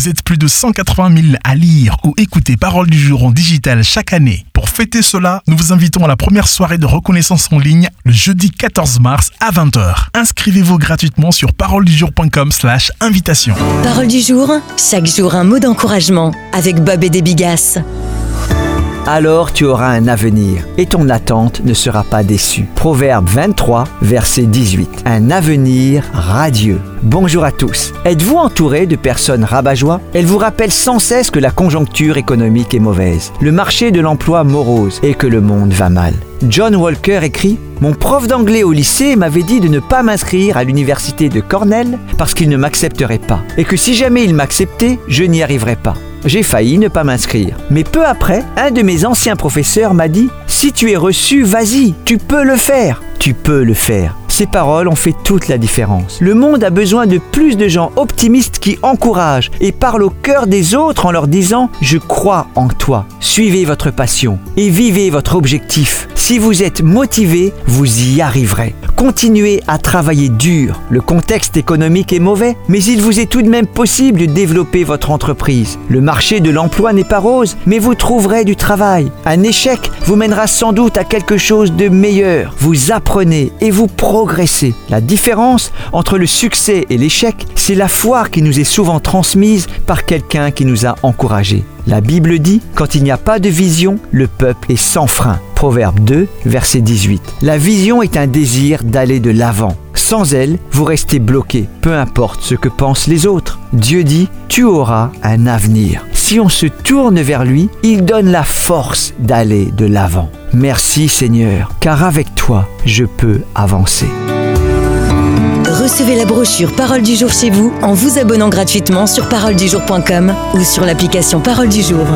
Vous êtes plus de 180 000 à lire ou écouter Parole du jour en digital chaque année. Pour fêter cela, nous vous invitons à la première soirée de reconnaissance en ligne le jeudi 14 mars à 20h. Inscrivez-vous gratuitement sur paroledujour.com slash invitation. Parole du jour, chaque jour un mot d'encouragement avec Bob et des Bigas. Alors tu auras un avenir et ton attente ne sera pas déçue. Proverbe 23, verset 18. Un avenir radieux. Bonjour à tous. Êtes-vous entouré de personnes rabat-joie? Elles vous rappellent sans cesse que la conjoncture économique est mauvaise, le marché de l'emploi morose et que le monde va mal. John Walker écrit Mon prof d'anglais au lycée m'avait dit de ne pas m'inscrire à l'université de Cornell parce qu'il ne m'accepterait pas et que si jamais il m'acceptait, je n'y arriverais pas. J'ai failli ne pas m'inscrire. Mais peu après, un de mes anciens professeurs m'a dit Si tu es reçu, vas-y, tu peux le faire. Tu peux le faire. Ces paroles ont fait toute la différence. Le monde a besoin de plus de gens optimistes qui encouragent et parlent au cœur des autres en leur disant ⁇ Je crois en toi ⁇ Suivez votre passion et vivez votre objectif. Si vous êtes motivé, vous y arriverez. Continuez à travailler dur. Le contexte économique est mauvais, mais il vous est tout de même possible de développer votre entreprise. Le marché de l'emploi n'est pas rose, mais vous trouverez du travail. Un échec vous mènera sans doute à quelque chose de meilleur. Vous apprenez et vous progressez. La différence entre le succès et l'échec, c'est la foi qui nous est souvent transmise par quelqu'un qui nous a encouragés. La Bible dit, quand il n'y a pas de vision, le peuple est sans frein. Proverbe 2, verset 18. La vision est un désir d'aller de l'avant. Sans elle, vous restez bloqué, peu importe ce que pensent les autres. Dieu dit, tu auras un avenir. Si on se tourne vers lui, il donne la force d'aller de l'avant. Merci Seigneur, car avec toi, je peux avancer. Recevez la brochure Parole du jour chez vous en vous abonnant gratuitement sur paroledujour.com ou sur l'application Parole du jour.